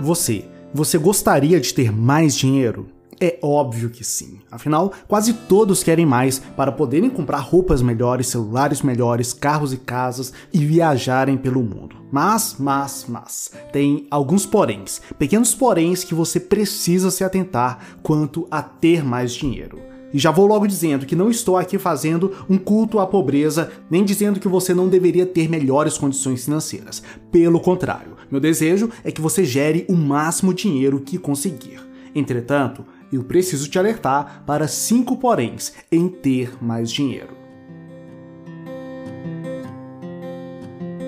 Você, você gostaria de ter mais dinheiro? É óbvio que sim. Afinal, quase todos querem mais para poderem comprar roupas melhores, celulares melhores, carros e casas e viajarem pelo mundo. Mas, mas, mas, tem alguns poréns, pequenos poréns que você precisa se atentar quanto a ter mais dinheiro. E já vou logo dizendo que não estou aqui fazendo um culto à pobreza, nem dizendo que você não deveria ter melhores condições financeiras. Pelo contrário, meu desejo é que você gere o máximo dinheiro que conseguir. Entretanto, eu preciso te alertar para cinco poréns em ter mais dinheiro.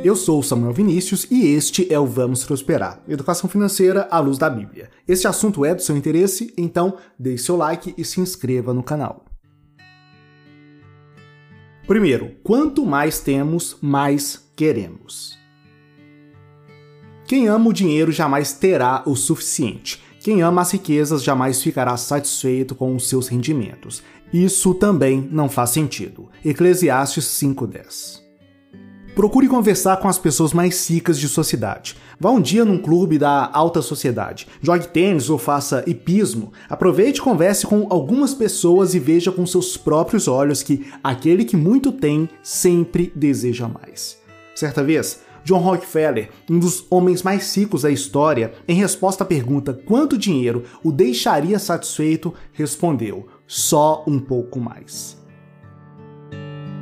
Eu sou Samuel Vinícius e este é o Vamos Prosperar, Educação Financeira à luz da Bíblia. Este assunto é do seu interesse, então deixe seu like e se inscreva no canal. Primeiro, quanto mais temos, mais queremos. Quem ama o dinheiro jamais terá o suficiente. Quem ama as riquezas jamais ficará satisfeito com os seus rendimentos. Isso também não faz sentido. Eclesiastes 5:10. Procure conversar com as pessoas mais ricas de sua cidade. Vá um dia num clube da alta sociedade. Jogue tênis ou faça hipismo. Aproveite e converse com algumas pessoas e veja com seus próprios olhos que aquele que muito tem sempre deseja mais. Certa vez, John Rockefeller, um dos homens mais ricos da história, em resposta à pergunta quanto dinheiro o deixaria satisfeito, respondeu: só um pouco mais.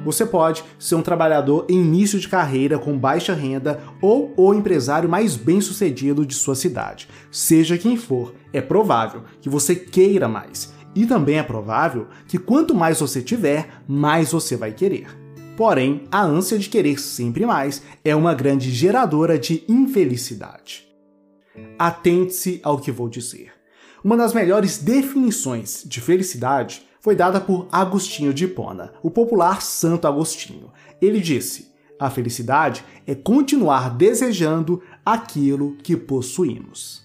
Você pode ser um trabalhador em início de carreira com baixa renda ou o empresário mais bem-sucedido de sua cidade. Seja quem for, é provável que você queira mais. E também é provável que quanto mais você tiver, mais você vai querer. Porém, a ânsia de querer sempre mais é uma grande geradora de infelicidade. Atente-se ao que vou dizer. Uma das melhores definições de felicidade foi dada por Agostinho de Hipona, o popular Santo Agostinho. Ele disse: A felicidade é continuar desejando aquilo que possuímos.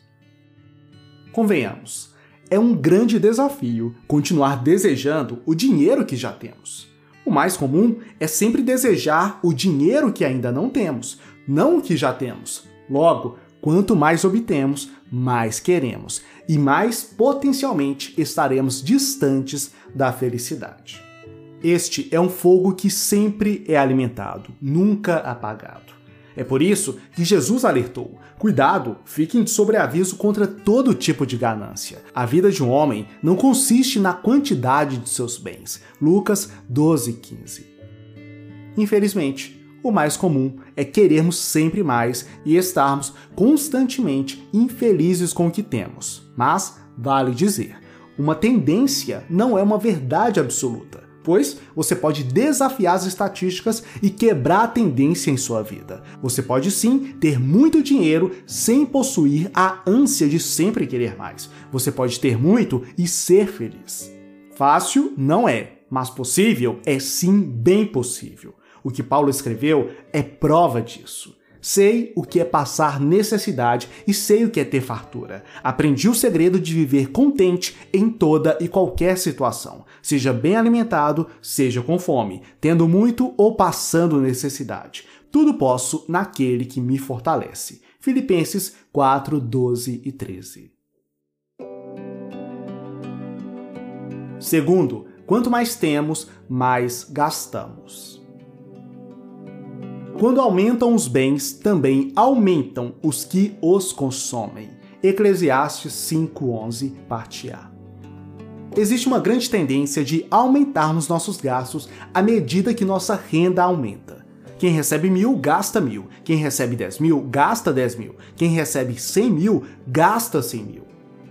Convenhamos, é um grande desafio continuar desejando o dinheiro que já temos. O mais comum é sempre desejar o dinheiro que ainda não temos, não o que já temos. Logo, quanto mais obtemos, mais queremos e mais potencialmente estaremos distantes da felicidade. Este é um fogo que sempre é alimentado, nunca apagado. É por isso que Jesus alertou: cuidado, fiquem de sobreaviso contra todo tipo de ganância. A vida de um homem não consiste na quantidade de seus bens. Lucas 12:15. Infelizmente, o mais comum é querermos sempre mais e estarmos constantemente infelizes com o que temos. Mas, vale dizer, uma tendência não é uma verdade absoluta pois você pode desafiar as estatísticas e quebrar a tendência em sua vida. Você pode sim ter muito dinheiro sem possuir a ânsia de sempre querer mais. Você pode ter muito e ser feliz. Fácil não é, mas possível é sim bem possível. O que Paulo escreveu é prova disso. Sei o que é passar necessidade e sei o que é ter fartura. Aprendi o segredo de viver contente em toda e qualquer situação, seja bem alimentado, seja com fome, tendo muito ou passando necessidade. Tudo posso naquele que me fortalece. Filipenses 4, 12 e 13. Segundo, quanto mais temos, mais gastamos. Quando aumentam os bens, também aumentam os que os consomem. Eclesiastes 5:11, parte A. Existe uma grande tendência de aumentarmos nossos gastos à medida que nossa renda aumenta. Quem recebe mil, gasta mil. Quem recebe 10 mil, gasta 10 mil. Quem recebe 100 mil, gasta 100 mil.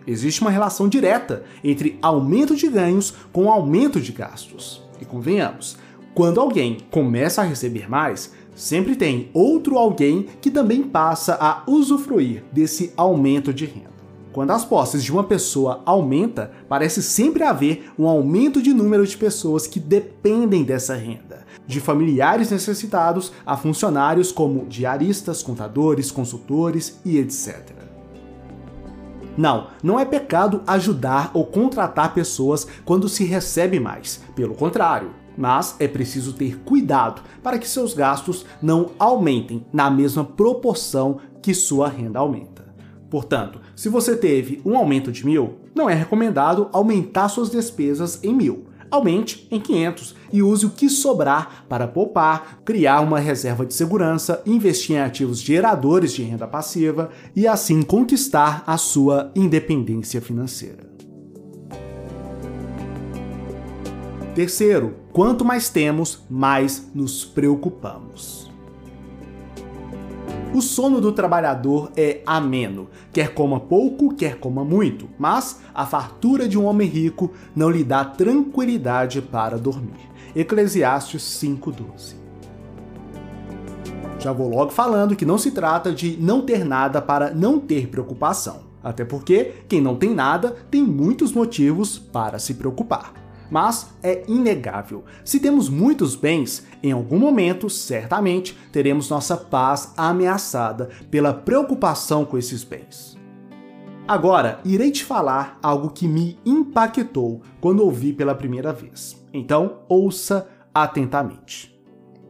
Existe uma relação direta entre aumento de ganhos com aumento de gastos. E convenhamos, quando alguém começa a receber mais, sempre tem outro alguém que também passa a usufruir desse aumento de renda. Quando as posses de uma pessoa aumenta, parece sempre haver um aumento de número de pessoas que dependem dessa renda, de familiares necessitados a funcionários como diaristas, contadores, consultores e etc. Não, não é pecado ajudar ou contratar pessoas quando se recebe mais. Pelo contrário, mas é preciso ter cuidado para que seus gastos não aumentem na mesma proporção que sua renda aumenta. Portanto, se você teve um aumento de mil, não é recomendado aumentar suas despesas em mil. Aumente em 500 e use o que sobrar para poupar, criar uma reserva de segurança, investir em ativos geradores de renda passiva e assim conquistar a sua independência financeira. Terceiro, quanto mais temos, mais nos preocupamos. O sono do trabalhador é ameno, quer coma pouco, quer coma muito, mas a fartura de um homem rico não lhe dá tranquilidade para dormir. Eclesiastes 5:12. Já vou logo falando que não se trata de não ter nada para não ter preocupação, até porque quem não tem nada tem muitos motivos para se preocupar mas é inegável. Se temos muitos bens, em algum momento, certamente, teremos nossa paz ameaçada pela preocupação com esses bens. Agora, irei te falar algo que me impactou quando ouvi pela primeira vez. Então, ouça atentamente.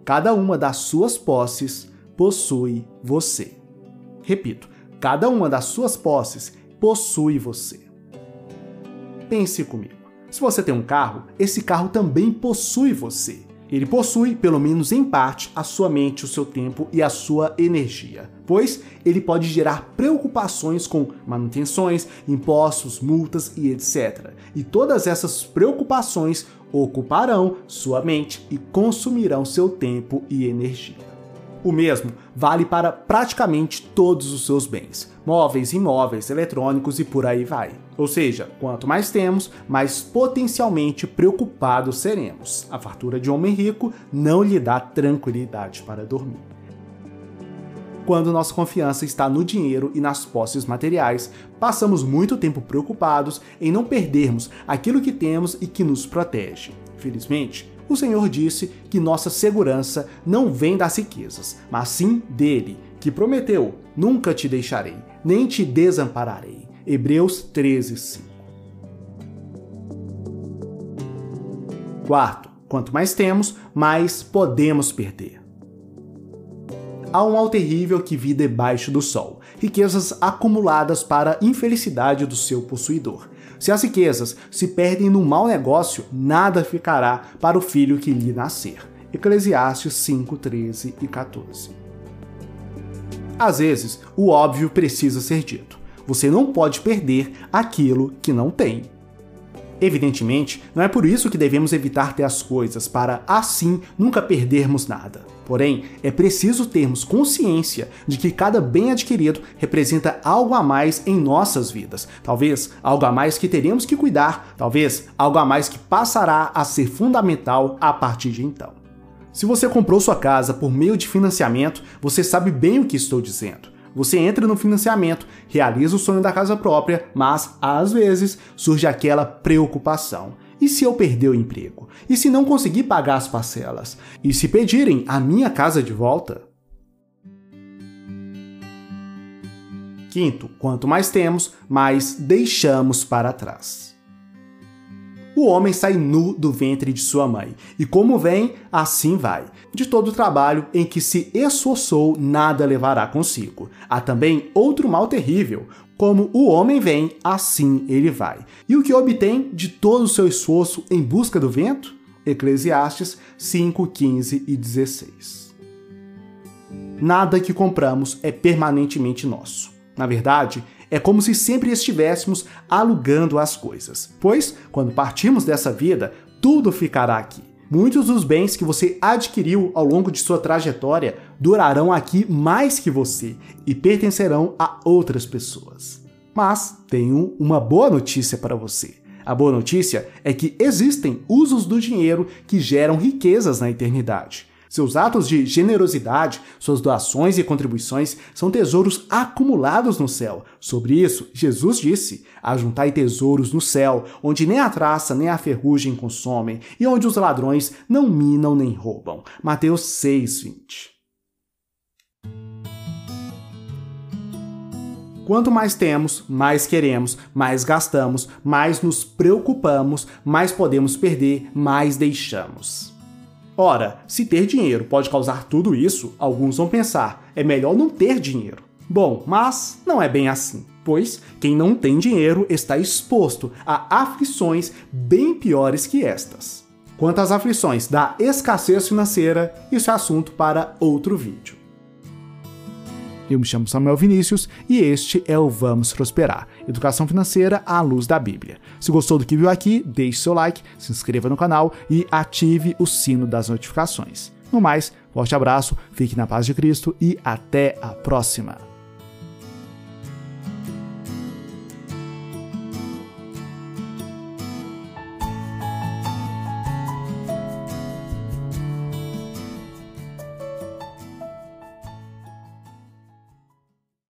Cada uma das suas posses possui você. Repito, cada uma das suas posses possui você. Pense comigo. Se você tem um carro, esse carro também possui você. Ele possui, pelo menos em parte, a sua mente, o seu tempo e a sua energia, pois ele pode gerar preocupações com manutenções, impostos, multas e etc. E todas essas preocupações ocuparão sua mente e consumirão seu tempo e energia. O mesmo vale para praticamente todos os seus bens, móveis, imóveis, eletrônicos e por aí vai. Ou seja, quanto mais temos, mais potencialmente preocupados seremos. A fartura de homem rico não lhe dá tranquilidade para dormir. Quando nossa confiança está no dinheiro e nas posses materiais, passamos muito tempo preocupados em não perdermos aquilo que temos e que nos protege. Felizmente, o Senhor disse que nossa segurança não vem das riquezas, mas sim dele, que prometeu: Nunca te deixarei, nem te desampararei. Hebreus 13, 5. Quarto, quanto mais temos, mais podemos perder. Há um mal terrível que vi debaixo do sol, riquezas acumuladas para a infelicidade do seu possuidor. Se as riquezas se perdem num mau negócio, nada ficará para o filho que lhe nascer. Eclesiastes 5, 13 e 14. Às vezes, o óbvio precisa ser dito. Você não pode perder aquilo que não tem. Evidentemente, não é por isso que devemos evitar ter as coisas, para assim nunca perdermos nada. Porém, é preciso termos consciência de que cada bem adquirido representa algo a mais em nossas vidas. Talvez algo a mais que teremos que cuidar, talvez algo a mais que passará a ser fundamental a partir de então. Se você comprou sua casa por meio de financiamento, você sabe bem o que estou dizendo. Você entra no financiamento, realiza o sonho da casa própria, mas às vezes surge aquela preocupação. E se eu perder o emprego? E se não conseguir pagar as parcelas? E se pedirem a minha casa de volta? Quinto, quanto mais temos, mais deixamos para trás o homem sai nu do ventre de sua mãe, e como vem, assim vai. De todo o trabalho em que se esforçou, nada levará consigo. Há também outro mal terrível, como o homem vem, assim ele vai. E o que obtém de todo o seu esforço em busca do vento? Eclesiastes 5, 15 e 16. Nada que compramos é permanentemente nosso. Na verdade, é como se sempre estivéssemos alugando as coisas, pois, quando partimos dessa vida, tudo ficará aqui. Muitos dos bens que você adquiriu ao longo de sua trajetória durarão aqui mais que você e pertencerão a outras pessoas. Mas tenho uma boa notícia para você. A boa notícia é que existem usos do dinheiro que geram riquezas na eternidade. Seus atos de generosidade, suas doações e contribuições são tesouros acumulados no céu. Sobre isso, Jesus disse: Ajuntai tesouros no céu, onde nem a traça nem a ferrugem consomem, e onde os ladrões não minam nem roubam. Mateus 6, 20. Quanto mais temos, mais queremos, mais gastamos, mais nos preocupamos, mais podemos perder, mais deixamos. Ora, se ter dinheiro pode causar tudo isso, alguns vão pensar: é melhor não ter dinheiro. Bom, mas não é bem assim. pois quem não tem dinheiro está exposto a aflições bem piores que estas. Quanto às aflições da escassez financeira, isso é assunto para outro vídeo. Eu me chamo Samuel Vinícius e este é o Vamos Prosperar Educação Financeira à Luz da Bíblia. Se gostou do que viu aqui, deixe seu like, se inscreva no canal e ative o sino das notificações. No mais, forte abraço, fique na paz de Cristo e até a próxima!